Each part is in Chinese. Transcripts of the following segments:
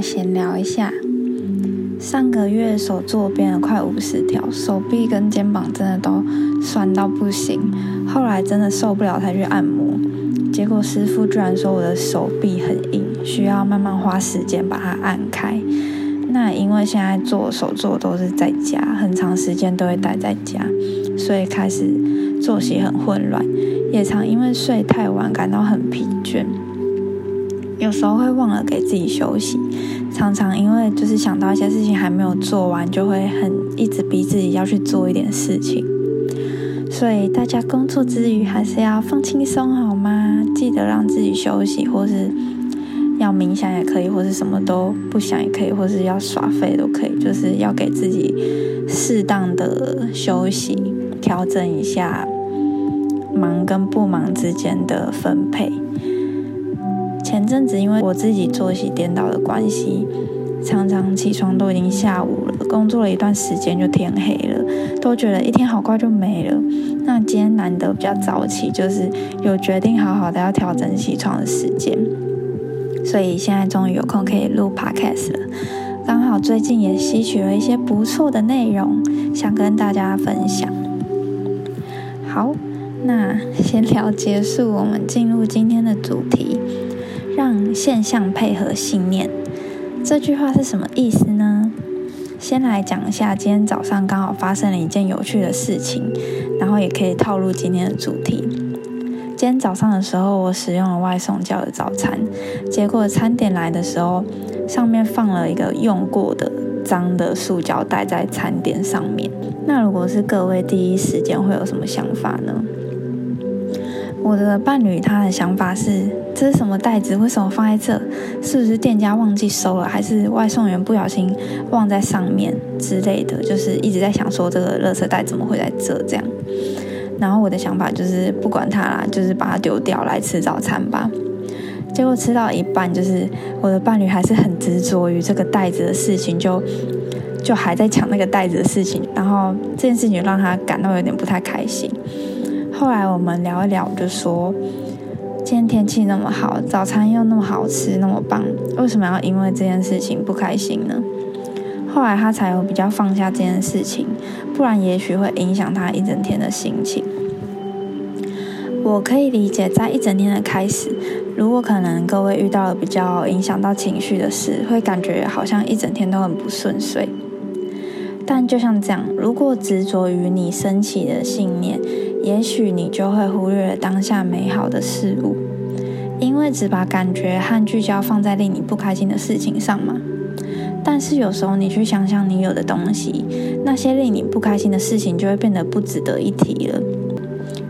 闲聊一下，上个月手做编了快五十条，手臂跟肩膀真的都酸到不行，后来真的受不了才去按摩，结果师傅居然说我的手臂很硬，需要慢慢花时间把它按开。那因为现在做手作都是在家，很长时间都会待在家，所以开始作息很混乱，也常因为睡太晚感到很疲倦，有时候会忘了给自己休息，常常因为就是想到一些事情还没有做完，就会很一直逼自己要去做一点事情，所以大家工作之余还是要放轻松好吗？记得让自己休息，或是。要冥想也可以，或是什么都不想也可以，或是要耍废都可以，就是要给自己适当的休息，调整一下忙跟不忙之间的分配。前阵子因为我自己作息颠倒的关系，常常起床都已经下午了，工作了一段时间就天黑了，都觉得一天好快就没了。那今天难得比较早起，就是有决定好好的要调整起床的时间。所以现在终于有空可以录 podcast 了，刚好最近也吸取了一些不错的内容，想跟大家分享。好，那闲聊结束，我们进入今天的主题，让现象配合信念。这句话是什么意思呢？先来讲一下，今天早上刚好发生了一件有趣的事情，然后也可以套入今天的主题。今天早上的时候，我使用了外送叫的早餐，结果餐点来的时候，上面放了一个用过的脏的塑胶袋在餐点上面。那如果是各位第一时间会有什么想法呢？我的伴侣他的想法是：这是什么袋子？为什么放在这？是不是店家忘记收了？还是外送员不小心忘在上面之类的？就是一直在想说，这个垃圾袋怎么会在这？这样。然后我的想法就是不管它啦，就是把它丢掉来吃早餐吧。结果吃到一半，就是我的伴侣还是很执着于这个袋子的事情，就就还在抢那个袋子的事情。然后这件事情让他感到有点不太开心。后来我们聊一聊，就说今天天气那么好，早餐又那么好吃，那么棒，为什么要因为这件事情不开心呢？后来他才有比较放下这件事情，不然也许会影响他一整天的心情。我可以理解，在一整天的开始，如果可能各位遇到了比较影响到情绪的事，会感觉好像一整天都很不顺遂。但就像这样，如果执着于你升起的信念，也许你就会忽略了当下美好的事物，因为只把感觉和聚焦放在令你不开心的事情上嘛。但是有时候你去想想你有的东西，那些令你不开心的事情就会变得不值得一提了。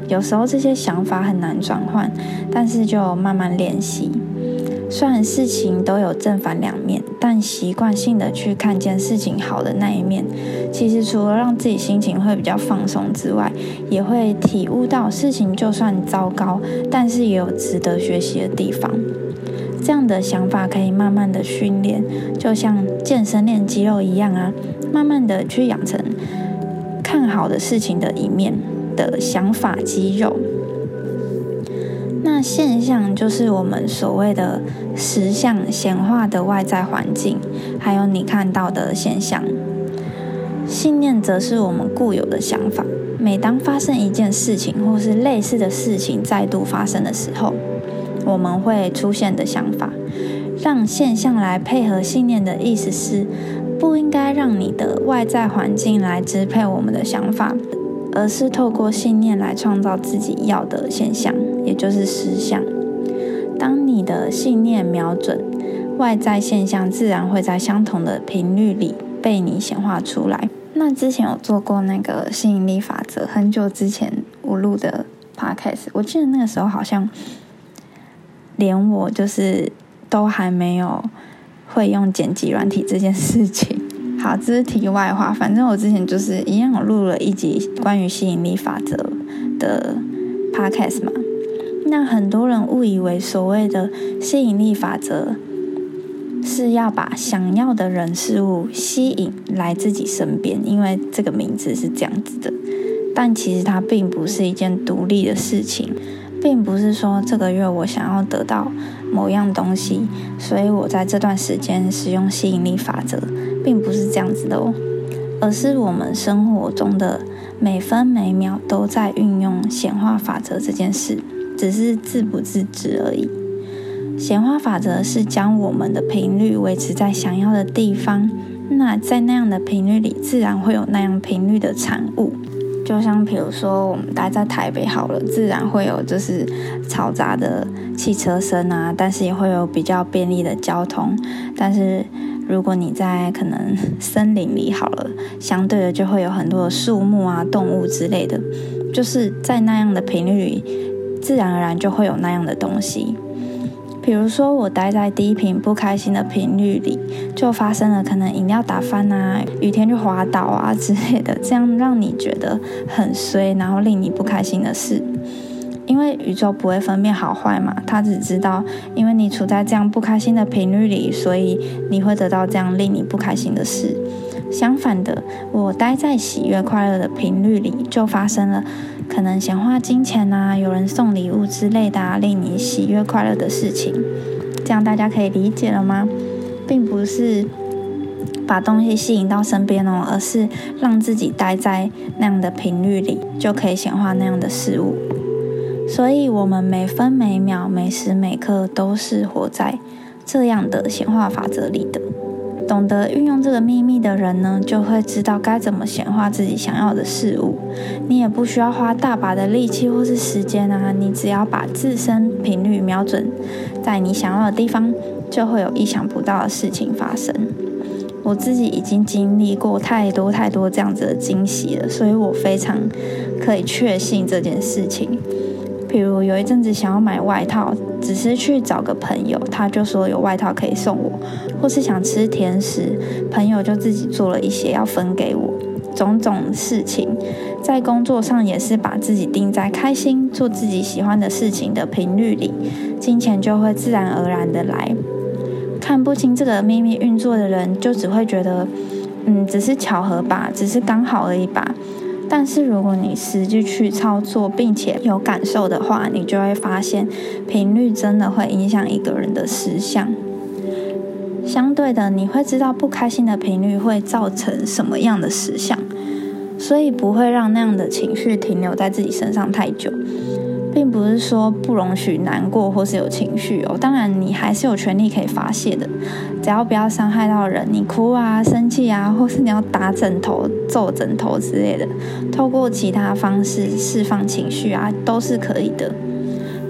有时候这些想法很难转换，但是就慢慢练习。虽然事情都有正反两面，但习惯性的去看见事情好的那一面，其实除了让自己心情会比较放松之外，也会体悟到事情就算糟糕，但是也有值得学习的地方。这样的想法可以慢慢的训练，就像健身练肌肉一样啊，慢慢的去养成看好的事情的一面的想法肌肉。现象就是我们所谓的实相显化的外在环境，还有你看到的现象。信念则是我们固有的想法。每当发生一件事情，或是类似的事情再度发生的时候。我们会出现的想法，让现象来配合信念的意思是，不应该让你的外在环境来支配我们的想法，而是透过信念来创造自己要的现象，也就是实相。当你的信念瞄准，外在现象自然会在相同的频率里被你显化出来。那之前有做过那个吸引力法则，很久之前我录的 podcast，我记得那个时候好像。连我就是都还没有会用剪辑软体这件事情。好，这是题外话。反正我之前就是一样，我录了一集关于吸引力法则的 podcast 嘛。那很多人误以为所谓的吸引力法则是要把想要的人事物吸引来自己身边，因为这个名字是这样子的。但其实它并不是一件独立的事情，并不是说这个月我想要得到某样东西，所以我在这段时间使用吸引力法则，并不是这样子的哦，而是我们生活中的每分每秒都在运用显化法则这件事，只是自不自知而已。显化法则是将我们的频率维持在想要的地方。那在那样的频率里，自然会有那样频率的产物。就像比如说，我们待在台北好了，自然会有就是嘈杂的汽车声啊，但是也会有比较便利的交通。但是如果你在可能森林里好了，相对的就会有很多的树木啊、动物之类的。就是在那样的频率里，自然而然就会有那样的东西。比如说，我待在低频不开心的频率里，就发生了可能饮料打翻啊、雨天就滑倒啊之类的，这样让你觉得很衰，然后令你不开心的事。因为宇宙不会分辨好坏嘛，它只知道，因为你处在这样不开心的频率里，所以你会得到这样令你不开心的事。相反的，我待在喜悦快乐的频率里，就发生了。可能显化金钱啊，有人送礼物之类的，啊，令你喜悦快乐的事情，这样大家可以理解了吗？并不是把东西吸引到身边哦，而是让自己待在那样的频率里，就可以显化那样的事物。所以，我们每分每秒、每时每刻都是活在这样的显化法则里的。懂得运用这个秘密的人呢，就会知道该怎么显化自己想要的事物。你也不需要花大把的力气或是时间啊，你只要把自身频率瞄准在你想要的地方，就会有意想不到的事情发生。我自己已经经历过太多太多这样子的惊喜了，所以我非常可以确信这件事情。比如有一阵子想要买外套，只是去找个朋友，他就说有外套可以送我；或是想吃甜食，朋友就自己做了一些要分给我。种种事情，在工作上也是把自己定在开心、做自己喜欢的事情的频率里，金钱就会自然而然的来。看不清这个秘密运作的人，就只会觉得，嗯，只是巧合吧，只是刚好而已吧。但是如果你实际去操作，并且有感受的话，你就会发现频率真的会影响一个人的思想。相对的，你会知道不开心的频率会造成什么样的思想，所以不会让那样的情绪停留在自己身上太久。并不是说不容许难过或是有情绪哦，当然你还是有权利可以发泄的，只要不要伤害到人。你哭啊、生气啊，或是你要打枕头、揍枕头之类的，透过其他方式释放情绪啊，都是可以的。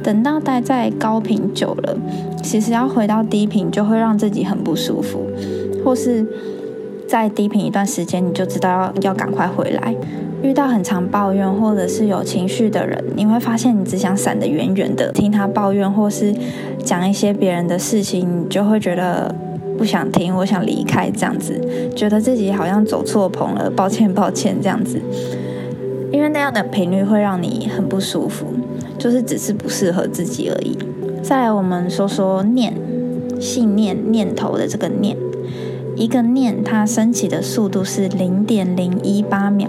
等到待在高频久了，其实要回到低频就会让自己很不舒服，或是在低频一段时间，你就知道要要赶快回来。遇到很常抱怨或者是有情绪的人，你会发现你只想闪得远远的，听他抱怨或是讲一些别人的事情，你就会觉得不想听，我想离开这样子，觉得自己好像走错棚了，抱歉抱歉这样子，因为那样的频率会让你很不舒服，就是只是不适合自己而已。再来，我们说说念、信念、念头的这个念，一个念它升起的速度是零点零一八秒。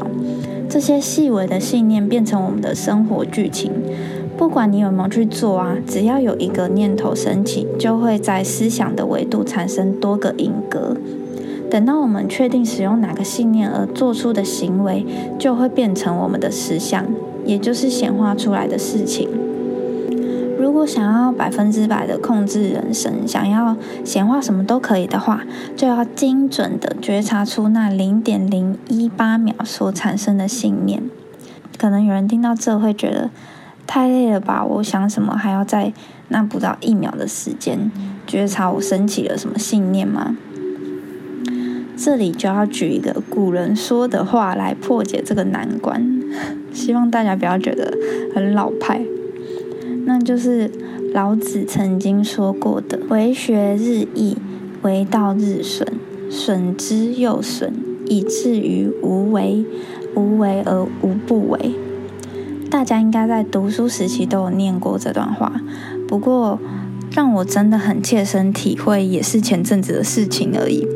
这些细微的信念变成我们的生活剧情，不管你有没有去做啊，只要有一个念头升起，就会在思想的维度产生多个因格。等到我们确定使用哪个信念而做出的行为，就会变成我们的实相，也就是显化出来的事情。如果想要百分之百的控制人生，想要显化什么都可以的话，就要精准的觉察出那零点零一八秒所产生的信念。可能有人听到这会觉得太累了吧？我想什么还要在那不到一秒的时间觉察我升起了什么信念吗？这里就要举一个古人说的话来破解这个难关，希望大家不要觉得很老派。那就是老子曾经说过的：“为学日益，为道日损，损之又损，以至于无为。无为而无不为。”大家应该在读书时期都有念过这段话。不过，让我真的很切身体会，也是前阵子的事情而已。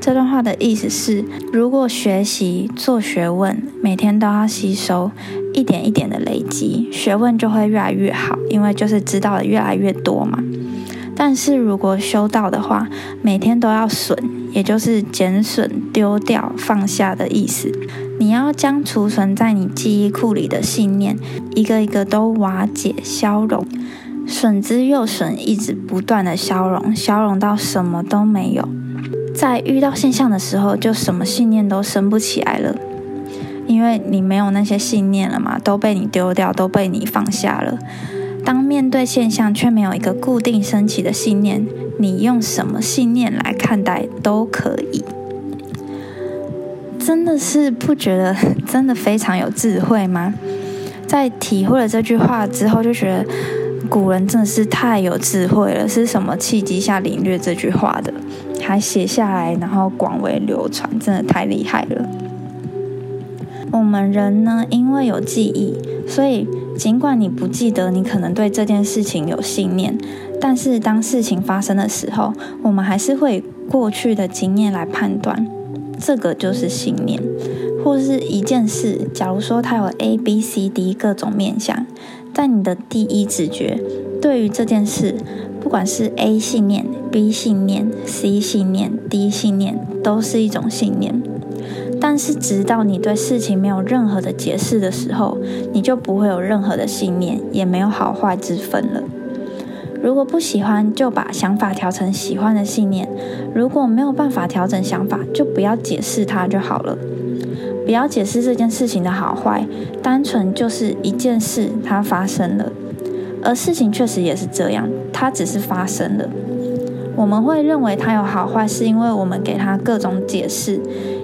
这段话的意思是，如果学习做学问，每天都要吸收，一点一点的累积，学问就会越来越好，因为就是知道的越来越多嘛。但是如果修道的话，每天都要损，也就是减损、丢掉、放下的意思。你要将储存在你记忆库里的信念，一个一个都瓦解、消融，损之又损，一直不断的消融，消融到什么都没有。在遇到现象的时候，就什么信念都升不起来了，因为你没有那些信念了嘛，都被你丢掉，都被你放下了。当面对现象却没有一个固定升起的信念，你用什么信念来看待都可以。真的是不觉得真的非常有智慧吗？在体会了这句话之后，就觉得古人真的是太有智慧了。是什么契机下领略这句话的？还写下来，然后广为流传，真的太厉害了。我们人呢，因为有记忆，所以尽管你不记得，你可能对这件事情有信念，但是当事情发生的时候，我们还是会过去的经验来判断，这个就是信念，或是一件事。假如说它有 A、B、C、D 各种面向，在你的第一直觉，对于这件事。不管是 A 信念、B 信念、C 信念、D 信念，都是一种信念。但是，直到你对事情没有任何的解释的时候，你就不会有任何的信念，也没有好坏之分了。如果不喜欢，就把想法调成喜欢的信念；如果没有办法调整想法，就不要解释它就好了。不要解释这件事情的好坏，单纯就是一件事它发生了。而事情确实也是这样，它只是发生了。我们会认为它有好坏，是因为我们给它各种解释，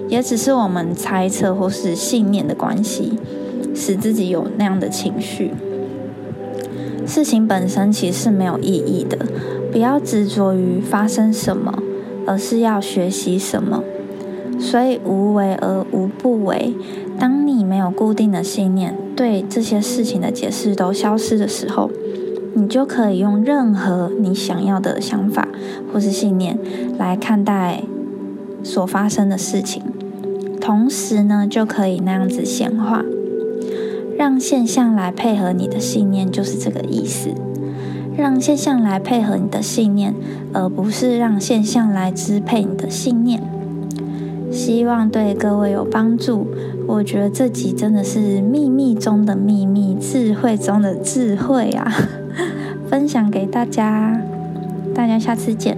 也只是我们猜测或是信念的关系，使自己有那样的情绪。事情本身其实是没有意义的，不要执着于发生什么，而是要学习什么。所以无为而无不为。当你没有固定的信念，对这些事情的解释都消失的时候。你就可以用任何你想要的想法或是信念来看待所发生的事情，同时呢，就可以那样子显化，让现象来配合你的信念，就是这个意思。让现象来配合你的信念，而不是让现象来支配你的信念。希望对各位有帮助。我觉得这集真的是秘密中的秘密，智慧中的智慧啊！分享给大家，大家下次见。